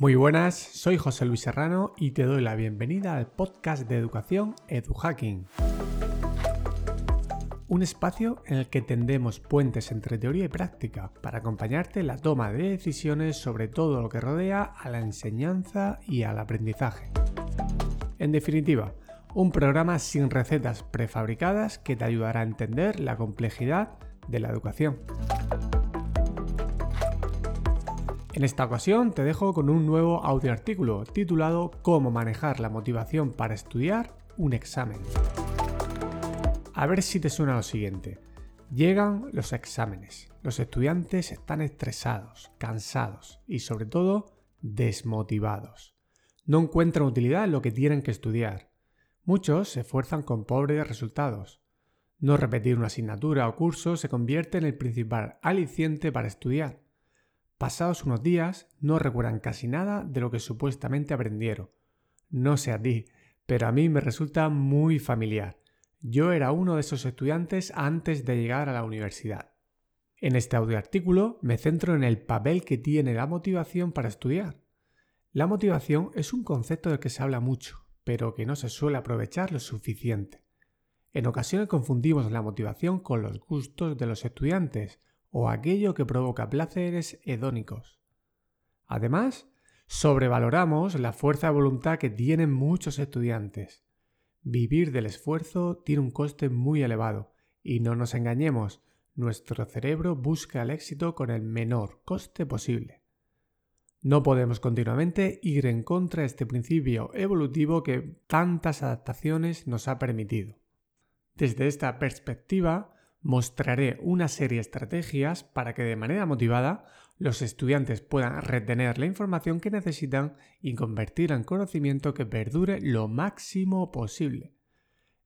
Muy buenas, soy José Luis Serrano y te doy la bienvenida al podcast de educación EduHacking. Un espacio en el que tendemos puentes entre teoría y práctica para acompañarte en la toma de decisiones sobre todo lo que rodea a la enseñanza y al aprendizaje. En definitiva, un programa sin recetas prefabricadas que te ayudará a entender la complejidad de la educación. En esta ocasión te dejo con un nuevo audio artículo titulado Cómo manejar la motivación para estudiar un examen. A ver si te suena lo siguiente. Llegan los exámenes. Los estudiantes están estresados, cansados y sobre todo desmotivados. No encuentran utilidad en lo que tienen que estudiar. Muchos se esfuerzan con pobres resultados. No repetir una asignatura o curso se convierte en el principal aliciente para estudiar Pasados unos días no recuerdan casi nada de lo que supuestamente aprendieron. No sé a ti, pero a mí me resulta muy familiar. Yo era uno de esos estudiantes antes de llegar a la universidad. En este audio artículo me centro en el papel que tiene la motivación para estudiar. La motivación es un concepto del que se habla mucho, pero que no se suele aprovechar lo suficiente. En ocasiones confundimos la motivación con los gustos de los estudiantes o aquello que provoca placeres hedónicos. Además, sobrevaloramos la fuerza de voluntad que tienen muchos estudiantes. Vivir del esfuerzo tiene un coste muy elevado y no nos engañemos, nuestro cerebro busca el éxito con el menor coste posible. No podemos continuamente ir en contra de este principio evolutivo que tantas adaptaciones nos ha permitido. Desde esta perspectiva, mostraré una serie de estrategias para que de manera motivada los estudiantes puedan retener la información que necesitan y convertirla en conocimiento que perdure lo máximo posible.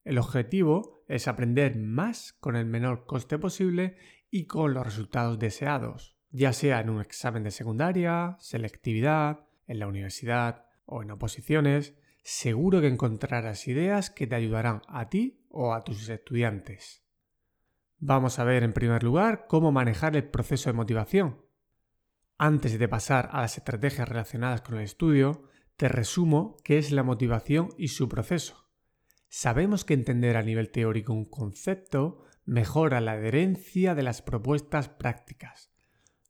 El objetivo es aprender más con el menor coste posible y con los resultados deseados, ya sea en un examen de secundaria, selectividad, en la universidad o en oposiciones, seguro que encontrarás ideas que te ayudarán a ti o a tus estudiantes. Vamos a ver en primer lugar cómo manejar el proceso de motivación. Antes de pasar a las estrategias relacionadas con el estudio, te resumo qué es la motivación y su proceso. Sabemos que entender a nivel teórico un concepto mejora la adherencia de las propuestas prácticas.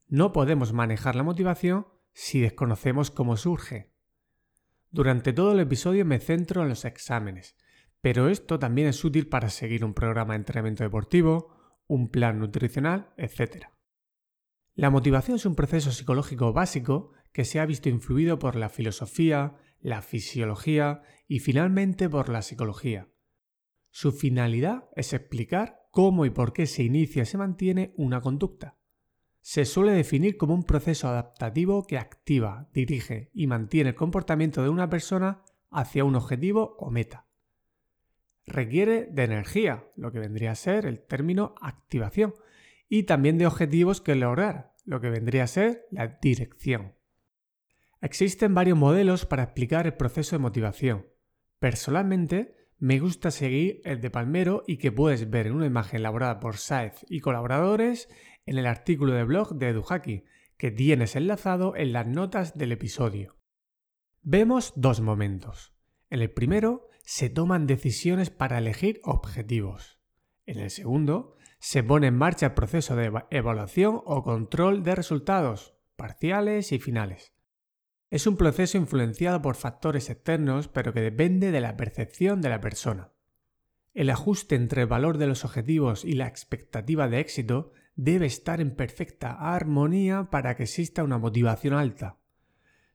No podemos manejar la motivación si desconocemos cómo surge. Durante todo el episodio me centro en los exámenes, pero esto también es útil para seguir un programa de entrenamiento deportivo, un plan nutricional, etc. La motivación es un proceso psicológico básico que se ha visto influido por la filosofía, la fisiología y finalmente por la psicología. Su finalidad es explicar cómo y por qué se inicia y se mantiene una conducta. Se suele definir como un proceso adaptativo que activa, dirige y mantiene el comportamiento de una persona hacia un objetivo o meta requiere de energía, lo que vendría a ser el término activación, y también de objetivos que lograr, lo que vendría a ser la dirección. Existen varios modelos para explicar el proceso de motivación. Personalmente, me gusta seguir el de Palmero y que puedes ver en una imagen elaborada por Saez y colaboradores en el artículo de blog de EduHaki, que tienes enlazado en las notas del episodio. Vemos dos momentos. En el primero se toman decisiones para elegir objetivos. En el segundo se pone en marcha el proceso de evaluación o control de resultados, parciales y finales. Es un proceso influenciado por factores externos pero que depende de la percepción de la persona. El ajuste entre el valor de los objetivos y la expectativa de éxito debe estar en perfecta armonía para que exista una motivación alta.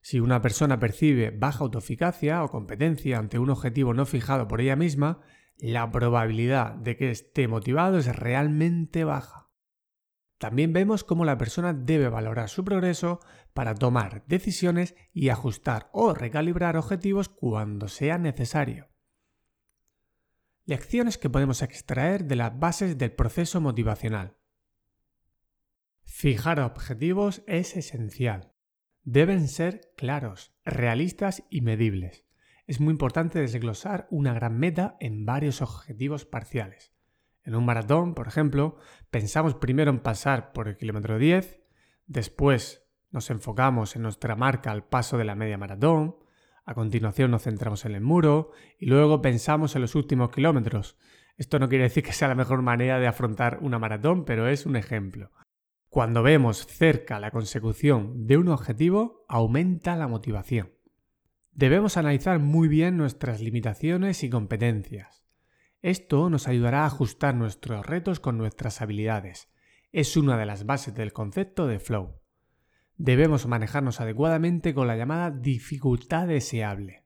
Si una persona percibe baja autoeficacia o competencia ante un objetivo no fijado por ella misma, la probabilidad de que esté motivado es realmente baja. También vemos cómo la persona debe valorar su progreso para tomar decisiones y ajustar o recalibrar objetivos cuando sea necesario. Lecciones que podemos extraer de las bases del proceso motivacional. Fijar objetivos es esencial deben ser claros, realistas y medibles. Es muy importante desglosar una gran meta en varios objetivos parciales. En un maratón, por ejemplo, pensamos primero en pasar por el kilómetro 10, después Nos enfocamos en nuestra marca al paso de la media maratón, a continuación nos centramos en el muro y luego pensamos en los últimos kilómetros. Esto no quiere decir que sea la mejor manera de afrontar una maratón, pero es un ejemplo. Cuando vemos cerca la consecución de un objetivo, aumenta la motivación. Debemos analizar muy bien nuestras limitaciones y competencias. Esto nos ayudará a ajustar nuestros retos con nuestras habilidades. Es una de las bases del concepto de flow. Debemos manejarnos adecuadamente con la llamada dificultad deseable.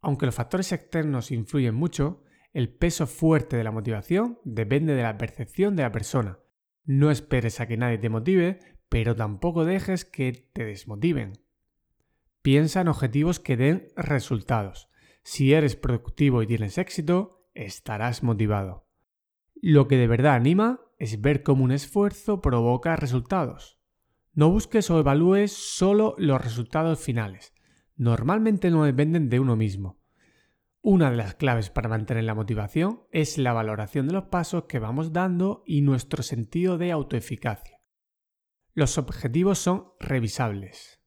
Aunque los factores externos influyen mucho, el peso fuerte de la motivación depende de la percepción de la persona. No esperes a que nadie te motive, pero tampoco dejes que te desmotiven. Piensa en objetivos que den resultados. Si eres productivo y tienes éxito, estarás motivado. Lo que de verdad anima es ver cómo un esfuerzo provoca resultados. No busques o evalúes solo los resultados finales. Normalmente no dependen de uno mismo. Una de las claves para mantener la motivación es la valoración de los pasos que vamos dando y nuestro sentido de autoeficacia. Los objetivos son revisables.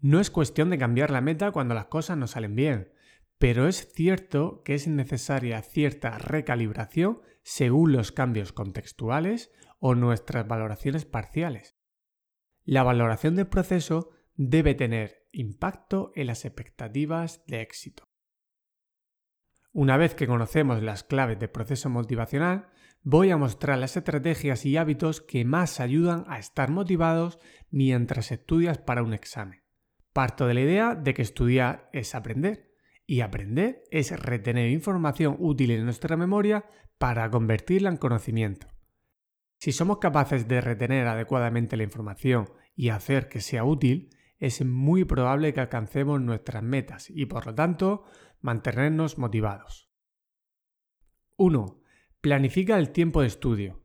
No es cuestión de cambiar la meta cuando las cosas no salen bien, pero es cierto que es necesaria cierta recalibración según los cambios contextuales o nuestras valoraciones parciales. La valoración del proceso debe tener impacto en las expectativas de éxito. Una vez que conocemos las claves del proceso motivacional, voy a mostrar las estrategias y hábitos que más ayudan a estar motivados mientras estudias para un examen. Parto de la idea de que estudiar es aprender y aprender es retener información útil en nuestra memoria para convertirla en conocimiento. Si somos capaces de retener adecuadamente la información y hacer que sea útil, es muy probable que alcancemos nuestras metas y por lo tanto mantenernos motivados. 1. Planifica el tiempo de estudio.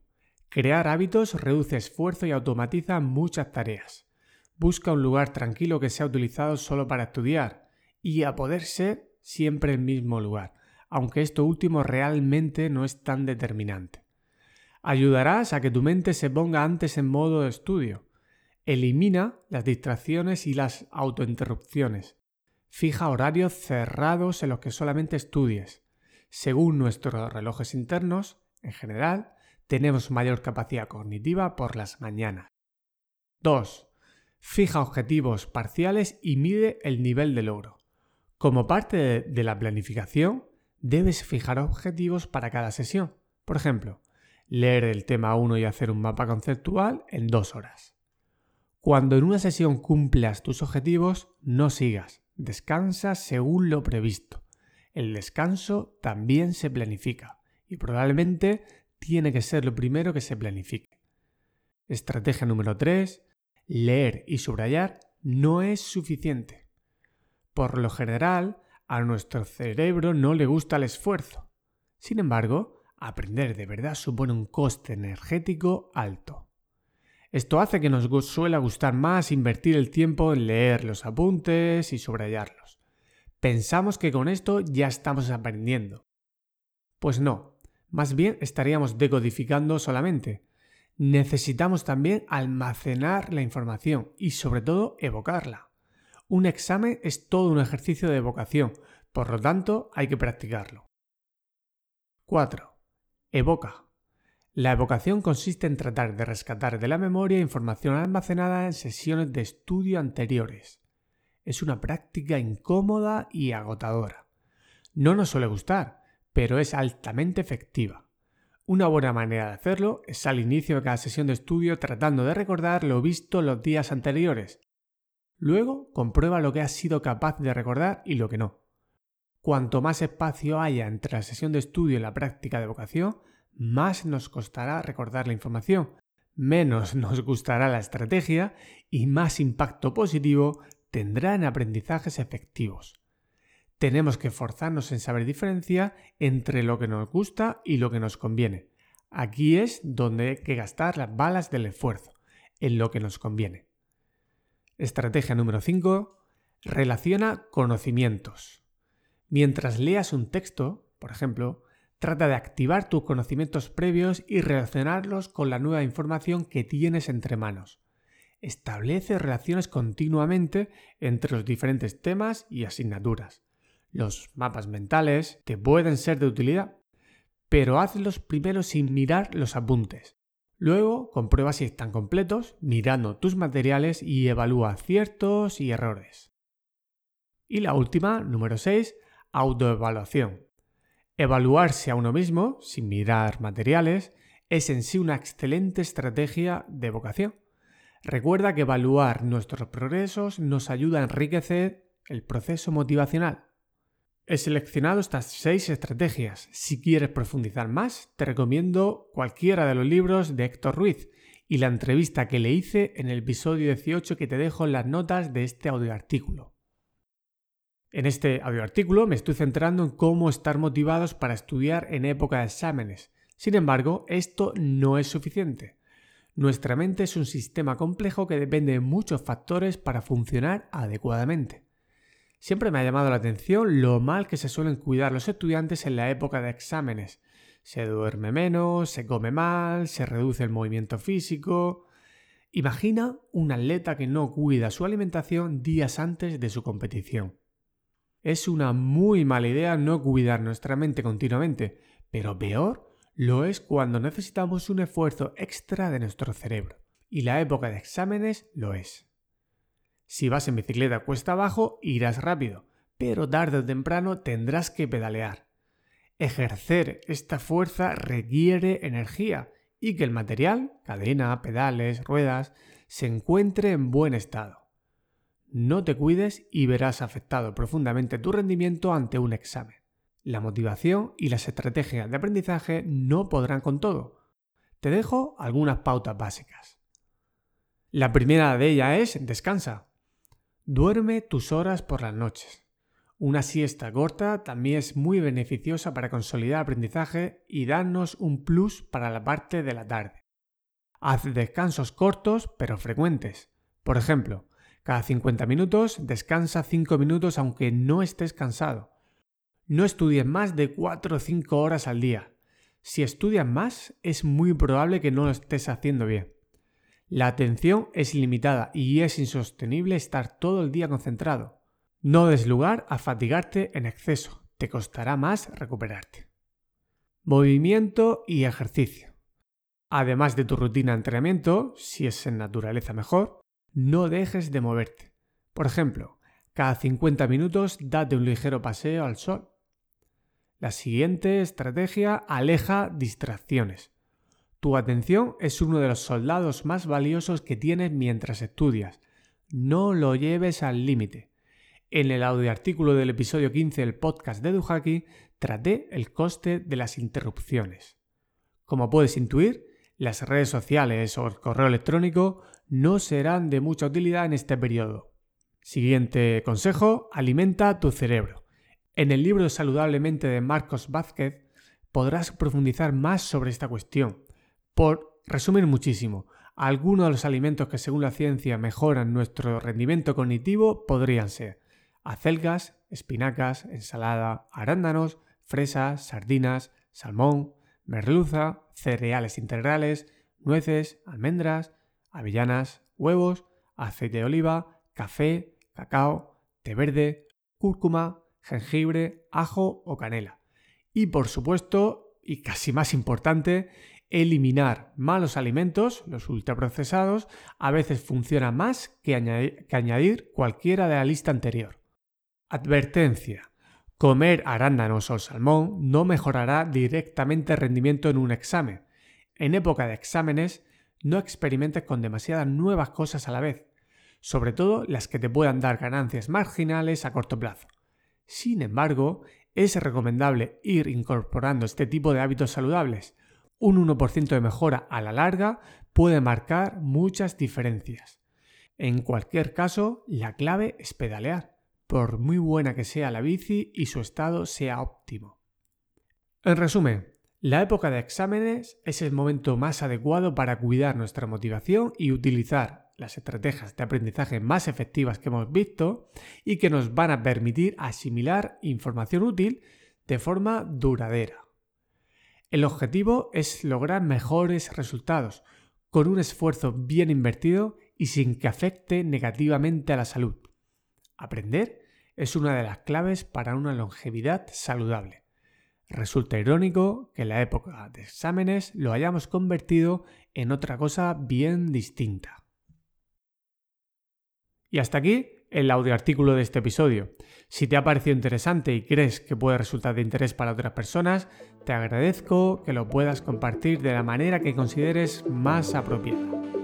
Crear hábitos reduce esfuerzo y automatiza muchas tareas. Busca un lugar tranquilo que sea utilizado solo para estudiar y a poder ser siempre el mismo lugar, aunque esto último realmente no es tan determinante. Ayudarás a que tu mente se ponga antes en modo de estudio. Elimina las distracciones y las autointerrupciones. Fija horarios cerrados en los que solamente estudies. Según nuestros relojes internos, en general, tenemos mayor capacidad cognitiva por las mañanas. 2. Fija objetivos parciales y mide el nivel de logro. Como parte de la planificación, debes fijar objetivos para cada sesión. Por ejemplo, leer el tema 1 y hacer un mapa conceptual en dos horas. Cuando en una sesión cumplas tus objetivos, no sigas, descansa según lo previsto. El descanso también se planifica y probablemente tiene que ser lo primero que se planifique. Estrategia número 3. Leer y subrayar no es suficiente. Por lo general, a nuestro cerebro no le gusta el esfuerzo. Sin embargo, aprender de verdad supone un coste energético alto. Esto hace que nos suele gustar más invertir el tiempo en leer los apuntes y subrayarlos. Pensamos que con esto ya estamos aprendiendo. Pues no, más bien estaríamos decodificando solamente. Necesitamos también almacenar la información y sobre todo evocarla. Un examen es todo un ejercicio de evocación, por lo tanto hay que practicarlo. 4. Evoca. La evocación consiste en tratar de rescatar de la memoria información almacenada en sesiones de estudio anteriores. Es una práctica incómoda y agotadora. No nos suele gustar, pero es altamente efectiva. Una buena manera de hacerlo es al inicio de cada sesión de estudio tratando de recordar lo visto los días anteriores. Luego comprueba lo que has sido capaz de recordar y lo que no. Cuanto más espacio haya entre la sesión de estudio y la práctica de vocación, más nos costará recordar la información, menos nos gustará la estrategia y más impacto positivo tendrá en aprendizajes efectivos. Tenemos que forzarnos en saber diferencia entre lo que nos gusta y lo que nos conviene. Aquí es donde hay que gastar las balas del esfuerzo, en lo que nos conviene. Estrategia número 5. Relaciona conocimientos. Mientras leas un texto, por ejemplo, trata de activar tus conocimientos previos y relacionarlos con la nueva información que tienes entre manos. Establece relaciones continuamente entre los diferentes temas y asignaturas. Los mapas mentales te pueden ser de utilidad, pero hazlos primero sin mirar los apuntes. Luego comprueba si están completos mirando tus materiales y evalúa aciertos y errores. Y la última, número 6, autoevaluación. Evaluarse a uno mismo, sin mirar materiales, es en sí una excelente estrategia de vocación. Recuerda que evaluar nuestros progresos nos ayuda a enriquecer el proceso motivacional. He seleccionado estas seis estrategias. Si quieres profundizar más, te recomiendo cualquiera de los libros de Héctor Ruiz y la entrevista que le hice en el episodio 18 que te dejo en las notas de este audioartículo. En este audioartículo me estoy centrando en cómo estar motivados para estudiar en época de exámenes. Sin embargo, esto no es suficiente. Nuestra mente es un sistema complejo que depende de muchos factores para funcionar adecuadamente. Siempre me ha llamado la atención lo mal que se suelen cuidar los estudiantes en la época de exámenes. Se duerme menos, se come mal, se reduce el movimiento físico. Imagina un atleta que no cuida su alimentación días antes de su competición. Es una muy mala idea no cuidar nuestra mente continuamente, pero peor lo es cuando necesitamos un esfuerzo extra de nuestro cerebro. Y la época de exámenes lo es. Si vas en bicicleta cuesta abajo, irás rápido, pero tarde o temprano tendrás que pedalear. Ejercer esta fuerza requiere energía y que el material, cadena, pedales, ruedas, se encuentre en buen estado. No te cuides y verás afectado profundamente tu rendimiento ante un examen. La motivación y las estrategias de aprendizaje no podrán con todo. Te dejo algunas pautas básicas. La primera de ellas es descansa. Duerme tus horas por las noches. Una siesta corta también es muy beneficiosa para consolidar aprendizaje y darnos un plus para la parte de la tarde. Haz descansos cortos pero frecuentes. Por ejemplo, cada 50 minutos descansa 5 minutos aunque no estés cansado. No estudies más de 4 o 5 horas al día. Si estudias más, es muy probable que no lo estés haciendo bien. La atención es limitada y es insostenible estar todo el día concentrado. No des lugar a fatigarte en exceso, te costará más recuperarte. Movimiento y ejercicio. Además de tu rutina de entrenamiento, si es en naturaleza mejor, no dejes de moverte. Por ejemplo, cada 50 minutos date un ligero paseo al sol. La siguiente estrategia aleja distracciones. Tu atención es uno de los soldados más valiosos que tienes mientras estudias. No lo lleves al límite. En el audioartículo del episodio 15 del podcast de Duhaki traté el coste de las interrupciones. Como puedes intuir, las redes sociales o el correo electrónico no serán de mucha utilidad en este periodo. Siguiente consejo, alimenta tu cerebro. En el libro Saludablemente de Marcos Vázquez podrás profundizar más sobre esta cuestión. Por resumir muchísimo, algunos de los alimentos que según la ciencia mejoran nuestro rendimiento cognitivo podrían ser acelgas, espinacas, ensalada, arándanos, fresas, sardinas, salmón, merluza, cereales integrales, nueces, almendras, avellanas, huevos, aceite de oliva, café, cacao, té verde, cúrcuma, jengibre, ajo o canela. Y por supuesto, y casi más importante, eliminar malos alimentos, los ultraprocesados, a veces funciona más que añadir, cualquiera de la lista anterior. Advertencia. Comer arándanos o salmón no mejorará directamente el rendimiento en un examen. En época de exámenes, no experimentes con demasiadas nuevas cosas a la vez, sobre todo las que te puedan dar ganancias marginales a corto plazo. Sin embargo, es recomendable ir incorporando este tipo de hábitos saludables. Un 1% de mejora a la larga puede marcar muchas diferencias. En cualquier caso, la clave es pedalear, por muy buena que sea la bici y su estado sea óptimo. En resumen, la época de exámenes es el momento más adecuado para cuidar nuestra motivación y utilizar las estrategias de aprendizaje más efectivas que hemos visto y que nos van a permitir asimilar información útil de forma duradera. El objetivo es lograr mejores resultados con un esfuerzo bien invertido y sin que afecte negativamente a la salud. Aprender es una de las claves para una longevidad saludable. Resulta irónico que en la época de exámenes lo hayamos convertido en otra cosa bien distinta. Y hasta aquí el audioartículo de este episodio. Si te ha parecido interesante y crees que puede resultar de interés para otras personas, te agradezco que lo puedas compartir de la manera que consideres más apropiada.